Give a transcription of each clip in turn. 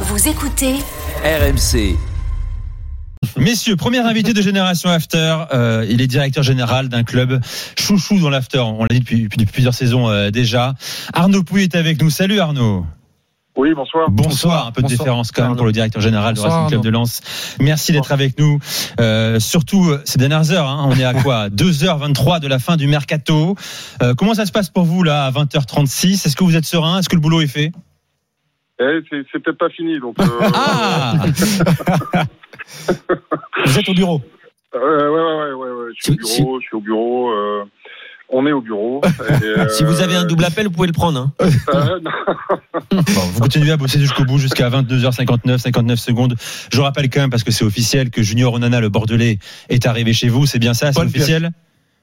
Vous écoutez RMC. Messieurs, premier invité de Génération After. Euh, il est directeur général d'un club chouchou dans l'After. On l'a dit depuis, depuis plusieurs saisons euh, déjà. Arnaud Pouy est avec nous. Salut Arnaud. Oui, bonsoir. Bonsoir. Un peu de Bonsoir. déférence quand même pour le directeur général du Racing Club Arnaud. de Lens. Merci d'être avec nous. Euh, surtout ces dernières heures. hein. On est à quoi? 2h23 de la fin du mercato. Euh, comment ça se passe pour vous là à 20h36 Est-ce que vous êtes serein? Est-ce que le boulot est fait? Eh, c'est c'est peut-être pas fini, donc. Euh, Ah Vous êtes au bureau. euh, ouais, ouais, ouais, ouais, ouais. Je suis au Si- bureau, je suis au bureau. euh, on est au bureau. et, euh, Si vous avez un double appel, vous pouvez le prendre. hein. euh, Bon, vous continuez à bosser jusqu'au bout, jusqu'à 22h59, 59 secondes. Je rappelle quand même, parce que c'est officiel, que Junior Onana, le Bordelais, est arrivé chez vous. C'est bien ça, c'est officiel?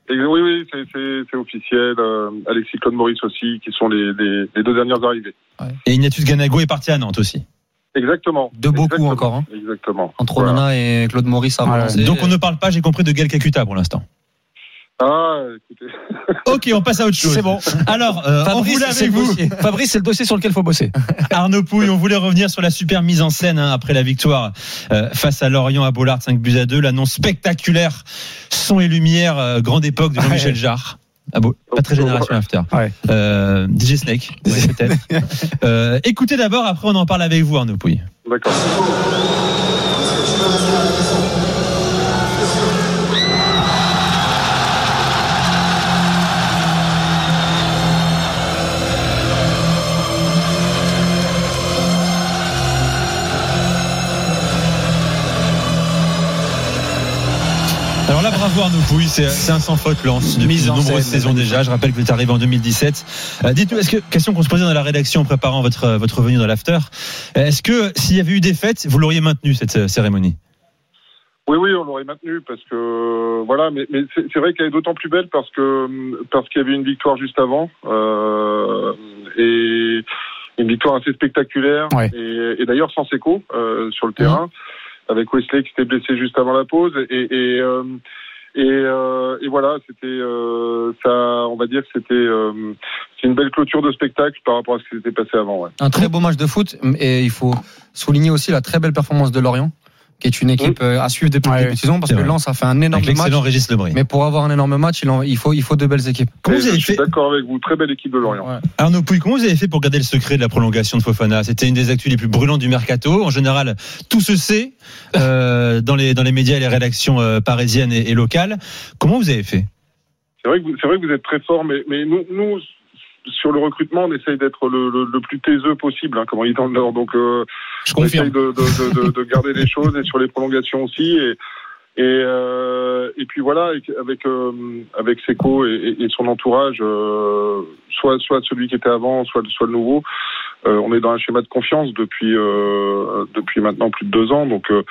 Et oui, oui, c'est- officiel. euh, Alexis Claude Maurice aussi, qui sont les, les, les deux dernières arrivées. Et Ignatius Ganago est parti à Nantes aussi. Exactement. De beaucoup Exactement. encore, hein. Exactement. Entre Voilà. Onana et Claude Maurice relancer. Donc on ne parle pas, j'ai compris, de Gal Kakuta pour l'instant. Ah, écoutez. Ok, on passe à autre chose. C'est bon. Alors, euh, on voulait avec le vous. Fabrice, c'est le dossier sur lequel il faut bosser. Arnaud Pouille, on voulait revenir sur la super mise en scène hein, après la victoire euh, face à Lorient à Bollard, 5 buts à 2. L'annonce spectaculaire, son et lumière, euh, grande époque de Jean-Michel Jarre. Ah bon, pas très génération after. Ouais. Euh, DJ Snake, ouais, peut-être. Euh, écoutez d'abord, après on en parle avec vous, Arnaud Pouille. D'accord. Bravo Arnaud Pouille, c'est c'est un sans faute lance depuis Mise de en nombreuses scène. saisons déjà. Je rappelle que vous êtes arrivé en 2017. Euh, Dites-nous, est-ce que question qu'on se posait dans la rédaction en préparant votre votre venue dans l'after, est-ce que s'il y avait eu des fêtes, vous l'auriez maintenu cette euh, cérémonie? Oui, oui, on l'aurait maintenu parce que voilà, mais, mais c'est vrai qu'elle est d'autant plus belle parce que parce qu'il y avait une victoire juste avant euh, et une victoire assez spectaculaire Ouais. et, et d'ailleurs sans écho euh, sur le terrain avec Wesley qui s'était blessé juste avant la pause et et euh, euh, et voilà, c'était euh, ça, on va dire c'était c'est une belle clôture de spectacle par rapport à ce qui s'était passé avant. Un très beau match de foot et il faut souligner aussi la très belle performance de Lorient, qui est une équipe euh, à suivre depuis le début de saison parce que. Lens a fait un énorme match. Régis. Mais pour avoir un énorme match, il, en- il faut, il faut de belles équipes. Comment vous avez je suis fait d'accord avec vous, très belle équipe de Lorient. Ouais. Arnaud Pouille, comment vous avez fait pour garder le secret de la prolongation de Fofana? C'était une des actus les plus brûlantes du mercato. En général, tout se sait euh, dans les dans les médias et les rédactions euh, parisiennes et, et locales. Comment vous avez fait? C'est vrai que vous, c'est vrai que vous êtes très fort, mais, mais nous, nous, sur le recrutement, on essaye d'être le, le, le plus taiseux possible, hein, comme on dit dans le Nord. Donc, euh, Je on essaye de, de, de, de, de garder les choses et sur les prolongations aussi. Et, et, euh, et puis voilà, avec avec, euh, avec Seco et, et- son entourage, euh, soit soit celui qui était avant, soit soit le nouveau, euh, on est dans un schéma de confiance depuis euh, depuis maintenant plus de deux ans. Donc euh,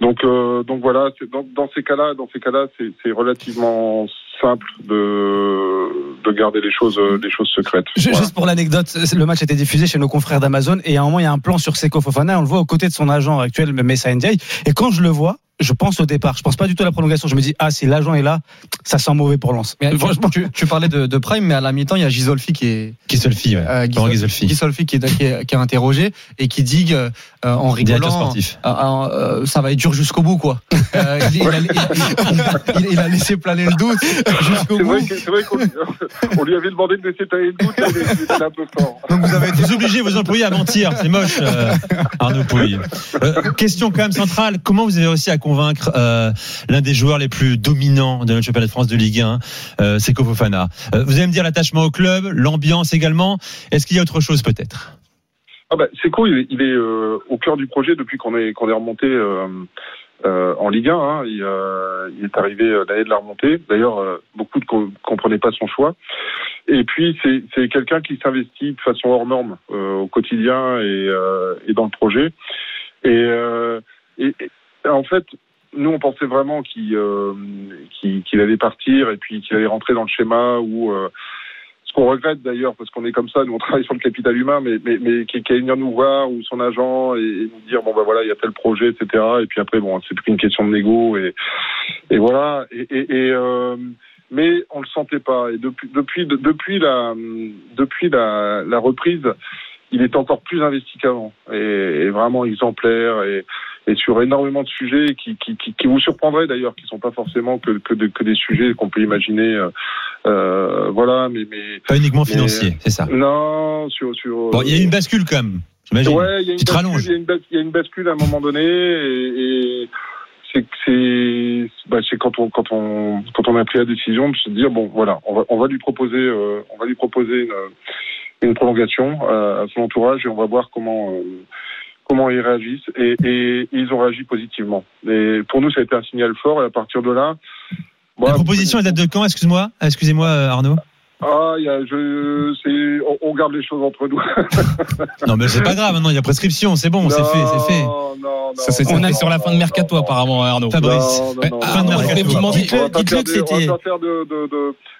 donc euh, donc voilà, c'est- dans, dans ces cas-là, dans ces cas-là, c'est relativement simple de de garder les choses euh, les choses secrètes. Voilà. Juste pour l'anecdote, le match a été diffusé chez nos confrères d'Amazon et à un moment il y a un plan sur Seko Fofana, on le voit aux côtés de son agent actuel Messa Ndiaye et quand je le vois, je pense au départ, je pense pas du tout à la prolongation, je me dis ah si l'agent est là, ça sent mauvais pour Lens. Mais Franchement, tu, tu parlais de, de Prime, mais à la mi-temps, il y a Gisolfi qui est, Gisolfi, ouais. euh, Gisol- Gisolfi. Gisolfi qui est, qui est, qui est interrogé et qui dit euh, en Directeur rigolant, sportif. Ah, euh, ça va être dur jusqu'au bout, quoi. Euh, il, il a, il- il- il a laissé planer le doute jusqu'au bout. c'est vrai qu'on lui, on lui avait demandé de laisser tailler le doute, mais il était un peu fort. Donc vous avez été Vous obligez vos employés à mentir, c'est moche, euh, Arnaud Pouille. Euh, question quand même centrale, comment vous avez réussi à convaincre euh, l'un des joueurs les plus dominants de notre championnat de France de Ligue 1, euh, c'est Fofana euh, Vous allez me dire l'attachement au club, l'ambiance également. Est-ce qu'il y a autre chose peut-être? Ah bah, Seco, il est, euh, au cœur du projet depuis qu'on est, qu'on est remonté euh, en Ligue 1. Hein. Il, est arrivé l'année de la remontée. D'ailleurs, beaucoup ne co- comprenaient pas son choix. Et puis, c'est quelqu'un qui s'investit de façon hors norme au quotidien et, dans le projet. Et, et, et en fait, nous, on pensait vraiment qu'il euh, qu'il allait partir et puis qu'il allait rentrer dans le schéma où... euh, ce qu'on regrette d'ailleurs, parce qu'on est comme ça, nous on travaille sur le capital humain, mais, mais, mais qui, allait venir nous voir ou son agent et, nous dire bon ben voilà il y a tel projet etc. Et puis après bon c'est plus une question de négo et, et voilà. Et, et, euh, mais on le sentait pas. Et depuis depuis de- depuis la depuis la, la reprise il est encore plus investi qu'avant. Et, et vraiment exemplaire. Et, et sur énormément de sujets qui, qui, qui, qui vous surprendraient d'ailleurs, qui sont pas forcément que, que, de- que des sujets qu'on peut imaginer. euh, euh, voilà, mais, mais Pas uniquement Mais- financier, c'est ça. non, sur sur. Bon, il y a une bascule quand même. J'imagine. Ouais, il y a une bascule, il y a une bas- il y a une bascule à un moment donné et, et c'est bah, c'est quand on quand on quand on a pris la décision de se dire bon voilà on va on va lui proposer euh, on va lui proposer une, une prolongation euh, à son entourage et on va voir comment euh, comment ils réagissent et, et ils ont réagi positivement et pour nous ça a été un signal fort et à partir de là La voilà, proposition, elle date de quand? Excuse-moi, excusez-moi euh, Arnaud. ah il y a je c'est on, on garde les choses entre nous Non, mais c'est pas grave. Maintenant, il y a prescription. C'est bon, c'est fait, c'est fait. Non, Ça, on est sur la fin de mercato apparemment, Arnaud. Fabrice. Ah, demander- on va dites-le- que c'était-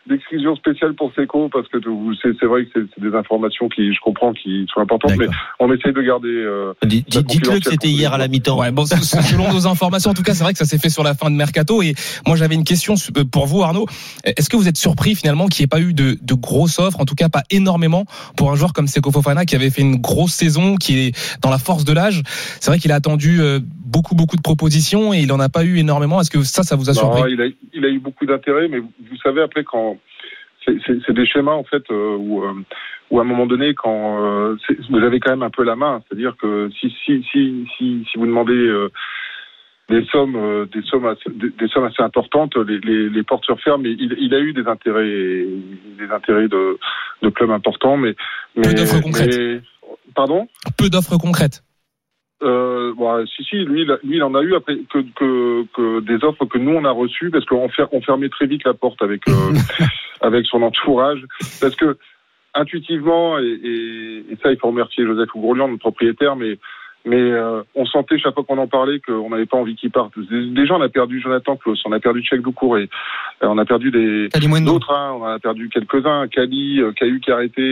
d'exclusion spéciale pour Seco parce que vous- c'est, c'est vrai que c'est, c'est des informations qui, je comprends, qui sont importantes, mais on essaye de garder. Euh, Dites-le que c'était hier à la mi-temps. Ouais, bon, selon nos informations, en tout cas, c'est vrai que ça s'est fait sur la fin de mercato. Et moi, j'avais une question euh, pour vous, Arnaud. Est-ce que vous êtes surpris finalement qu'il n'y ait pas eu de, de grosses offres, en tout cas pas énormément, pour un joueur comme Seko Fofana qui avait fait une grosse saison, qui est dans la force de l'âge? C'est vrai qu'il a attendu euh, beaucoup, beaucoup de propositions et il en a pas eu énormément. Est-ce que ça, ça vous a non, surpris? il, a, il a eu beaucoup d'intérêt, mais vous, vous savez après quand c'est, des schémas en fait euh, où, euh, où à un moment donné quand euh, vous avez quand même un peu la main, c'est-à-dire que si si si si, si vous demandez des sommes, des sommes, assez, des, des sommes assez importantes. Les, les, les portes se referment. Mais il, il a eu des intérêts, des intérêts de, de clubs importants, mais, mais Peu d'offres concrètes. mais- pardon? Peu d'offres concrètes. Euh, bon, si si, lui, lui, il en a eu après que, que, que des offres que nous on a reçues parce qu'on fer- on fermait très vite la porte avec euh, avec son entourage. Parce que intuitivement et, et, et ça il faut remercier Joseph Ougrolian, notre propriétaire, mais mais euh, on sentait chaque fois qu'on en parlait qu'on n'avait pas envie qu'il parte. Déjà on a perdu Jonathan Klaus, on a perdu Cheikh Doucouré, euh, on a perdu des d'autres, hein, on a perdu quelques-uns, Kali, euh, Cahu qui a arrêté,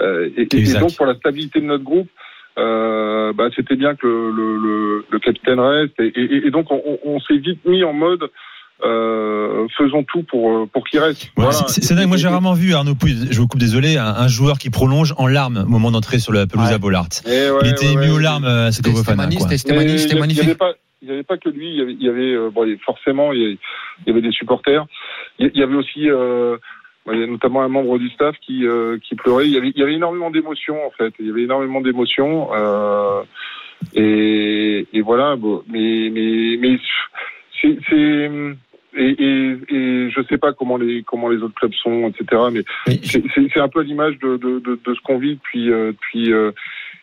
euh, et, et- donc pour la stabilité de notre groupe, euh, bah, c'était bien que le, le, le, le capitaine reste, et, et, et donc on, s'est vite mis en mode euh, faisons tout pour pour qu'il reste. Ouais, Voilà. c'est- C'est dingue. Moi, j'ai rarement vu Arnaud Pouille. Je vous coupe, désolé, un, un joueur qui prolonge en larmes au moment d'entrer sur la pelouse Ouais. à Bollard. ouais, Il était ouais, ému ouais. aux larmes, euh, C'était c'était- mani- il n'y magnifique. avait pas, que lui. Il y avait, il y avait euh, bon, forcément, il y avait, il y avait des supporters. Il y avait aussi, euh, il y a notamment un membre du staff qui, euh, qui pleurait. Il y avait, il y avait énormément d'émotions en fait. Il y avait énormément d'émotions. Euh, et, et voilà. Bon, mais, mais, mais c'est, et, et, et je sais pas comment les comment les autres clubs sont, etc. Mais Mais c'est, un peu l'image de, de, de, de ce qu'on vit depuis euh, depuis euh,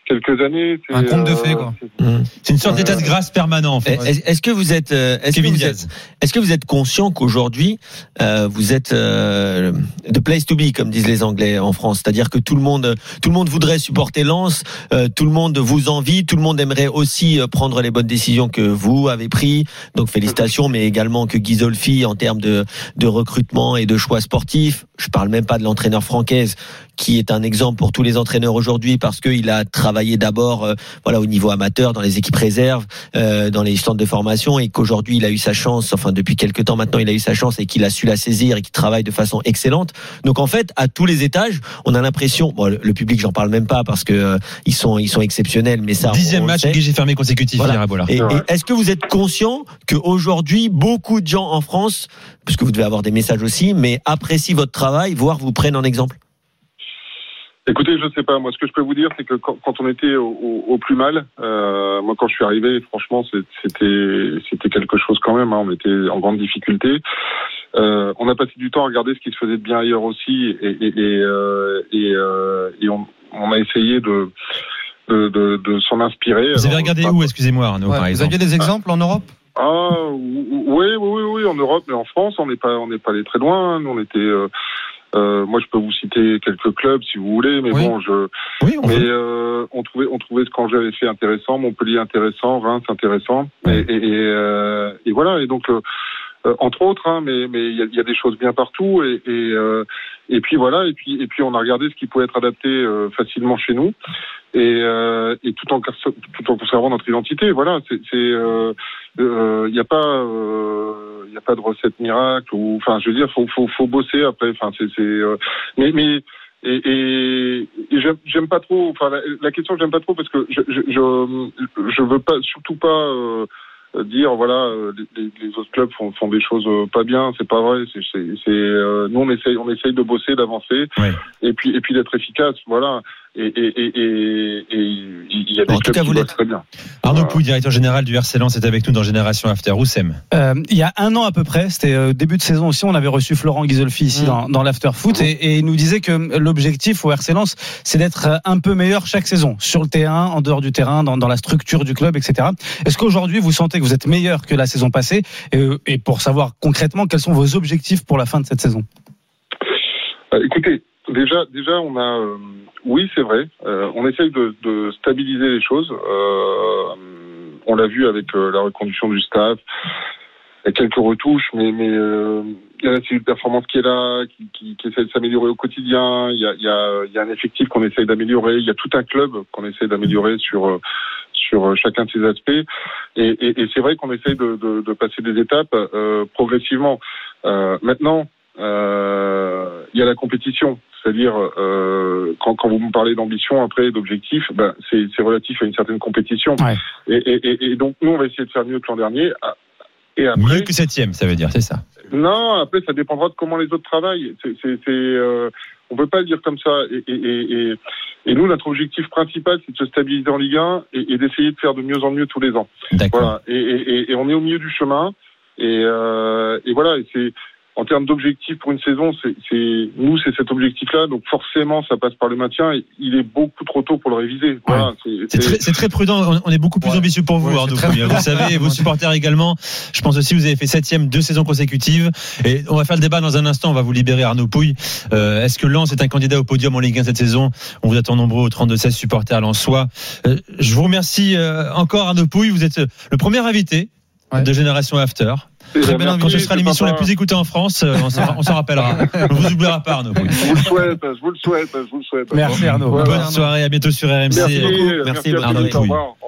quelques années. C'est, Un conte de euh, fées, quoi. Hum. C'est une sorte d'état de grâce permanent, en fait. Est-ce est-ce que vous êtes, euh, est-ce que Kevin vous Diaz. êtes, est-ce que vous êtes conscient qu'aujourd'hui euh, vous êtes euh, the place to be comme disent les Anglais en France, c'est-à-dire que tout le monde, tout le monde voudrait supporter Lens, euh, tout le monde vous envie, tout le monde aimerait aussi euh, prendre les bonnes décisions que vous avez pris. Donc félicitations, mais également que Ghisolfi en termes de de recrutement et de choix sportifs. Je parle même pas de l'entraîneur francaise qui est un exemple pour tous les entraîneurs aujourd'hui parce qu'il a travaillé d'abord euh, voilà au niveau amateur dans les équipes réserves euh, dans les centres de formation et qu'aujourd'hui il a eu sa chance enfin depuis quelques temps maintenant il a eu sa chance et qu'il a su la saisir et qu'il travaille de façon excellente donc en fait à tous les étages on a l'impression bon le, public j'en parle même pas parce que euh, ils sont ils sont exceptionnels mais ça on- Dixième on le match guichet fermé consécutif Voilà. hier à Bollard. Et, est-ce que vous êtes conscient qu'aujourd'hui, beaucoup de gens en France, puisque vous devez avoir des messages aussi, mais apprécient votre travail, voire vous prennent en exemple? Écoutez, je sais pas. Moi, ce que je peux vous dire, c'est que quand, quand on était au, au- au plus mal, euh, moi, quand je suis arrivé, franchement, c'est- c'était c'était quelque chose quand même. hein. on était en grande difficulté. Euh, on a passé du temps à regarder ce qui se faisait de bien ailleurs aussi, et, et, et, euh, et, euh, et on, on a essayé de de, de, de s'en inspirer. Vous avez Alors, regardé où, excusez-moi, Arnaud, Ouais, par vous exemple aviez des exemples en Europe? Ah oui, oui, oui, oui, en Europe, mais en France, on n'est pas, on n'est pas allé très loin. Nous, on était. Euh, moi, je peux vous citer quelques clubs si vous voulez, mais Oui. bon, je. Oui, on Mais euh, on trouvait, on trouvait ce qu'Angers avait fait intéressant, Montpellier intéressant, Reims intéressant, et, et, et, euh, et voilà. Et donc, euh, entre autres, hein, mais il y a, des choses bien partout, et euh, puis voilà, et puis on a regardé ce qui pouvait être adapté euh, facilement chez nous, et, euh, tout en conservant notre identité. Voilà, euh, euh, il n'y a pas euh, de recette miracle ou enfin je veux dire faut faut bosser après. Euh, mais j'aime- pas trop. Enfin, la, la question j'aime pas trop parce que je je veux pas surtout pas euh, dire voilà euh, les, les- autres clubs font, font des choses euh, pas bien. C'est pas vrai. C'est c'est euh, nous on essaye on essaye de bosser, d'avancer et puis et puis d'être efficace. Voilà. Et et et et, et il y a en tout cas, qui vous l'êtes. très bien. Arnaud. Pouille, directeur général du RC Lens, est avec nous dans Génération After. Roussem. Euh, il y a un an à peu près, c'était euh, début de saison aussi, on avait reçu Florent Ghisolfi ici Mm. dans, dans l'After Foot et, et il nous disait que l'objectif au RC Lens, c'est d'être euh, un peu meilleur chaque saison, sur le terrain, en dehors du terrain, dans, dans la structure du club, etc. Est-ce qu'aujourd'hui vous sentez que vous êtes meilleur que la saison passée et, euh, et pour savoir concrètement quels sont vos objectifs pour la fin de cette saison? Euh, écoutez, déjà, déjà, on a, euh, oui, c'est vrai, euh, on essaye de, de stabiliser les choses. Euh, on l'a vu avec euh, la reconduction du staff, il quelques retouches, mais, mais euh, il y a la cellule performance qui est là, qui, qui, qui essaie de s'améliorer au quotidien. Il y a, il y, a, il y a un effectif qu'on essaye d'améliorer. Il y a tout un club qu'on essaie d'améliorer sur euh, sur chacun de ces aspects. Et, et, et c'est vrai qu'on essaye de, de, de passer des étapes progressivement. Maintenant, euh, il y a la compétition. C'est-à-dire, euh, quand, quand vous me parlez d'ambition, après, d'objectif, ben, c'est relatif à une certaine compétition. Ouais. Et, et, et, et donc, nous, on va essayer de faire mieux que l'an dernier. Ah, Et après, Mieux que septième, ça veut dire, c'est ça. non, après, ça dépendra de comment les autres travaillent. C'est, euh, on peut pas le dire comme ça. Et, nous, notre objectif principal, c'est de se stabiliser en Ligue 1 et, d'essayer de faire de mieux en mieux tous les ans. D'accord. Voilà. Et, on est au milieu du chemin. Et, euh, et voilà. Et c'est en termes d'objectifs pour une saison, c'est, c'est nous, c'est cet objectif-là. Donc forcément, ça passe par le maintien. Il est beaucoup trop tôt pour le réviser. Voilà. C'est, très, c'est très prudent. On- est beaucoup plus Ouais. ambitieux pour vous, Ouais, Arnaud très Pouille. Vous savez, et vos supporters également. Je pense aussi que vous avez fait septième deux saisons consécutives. Et on va faire le débat dans un instant. On va vous libérer, Arnaud Pouille. Euh, Est-ce que Lens est un candidat au podium en Ligue 1 cette saison? On vous attend nombreux au 32-16 supporters lensois. Euh, je vous remercie euh, encore, Arnaud Pouille. Vous êtes euh, le premier invité Ouais. de Génération After. Très bien Quand ce sera l'émission la plus écoutée en France, euh, on s'en rappellera. On vous oubliera pas, Arnaud. Je vous le souhaite. Je vous le souhaite. Je vous le souhaite. Merci Arnaud. Bonne soirée, à bientôt sur RMC. Merci, Merci, Arnaud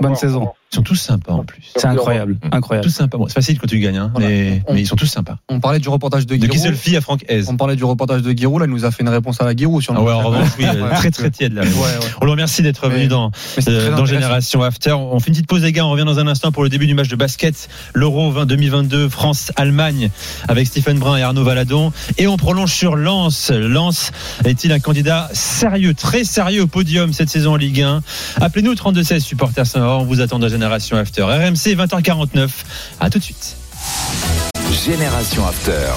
Bonne saison. Ils sont tous sympas en plus. C'est incroyable, incroyable. Tous sympas. Bon, c'est facile quand tu gagnes, hein, Voilà. mais, On- mais ils sont tous sympas. On parlait du reportage de De Giroud. Giselfi à Franck Hez. On parlait du reportage de Giroud. Là, il nous a fait une réponse à la Giroud sur le Ah ouais, en revanche, oui, très très tiède là. Ouais, ouais. On le remercie d'être venu dans, euh, dans. Génération After. On fait une petite pause les gars, on revient dans un instant pour le début du match de basket, l'Euro 20 2022 France-Allemagne avec Stephen Brun et Arnaud Valadon. Et on prolonge sur Lens. Lens est-il un candidat sérieux, très sérieux au podium cette saison en Ligue 1 Appelez-nous au 32-16 supporters on vous attend dans Génération After. RMC 20h49. À tout de suite. Génération After.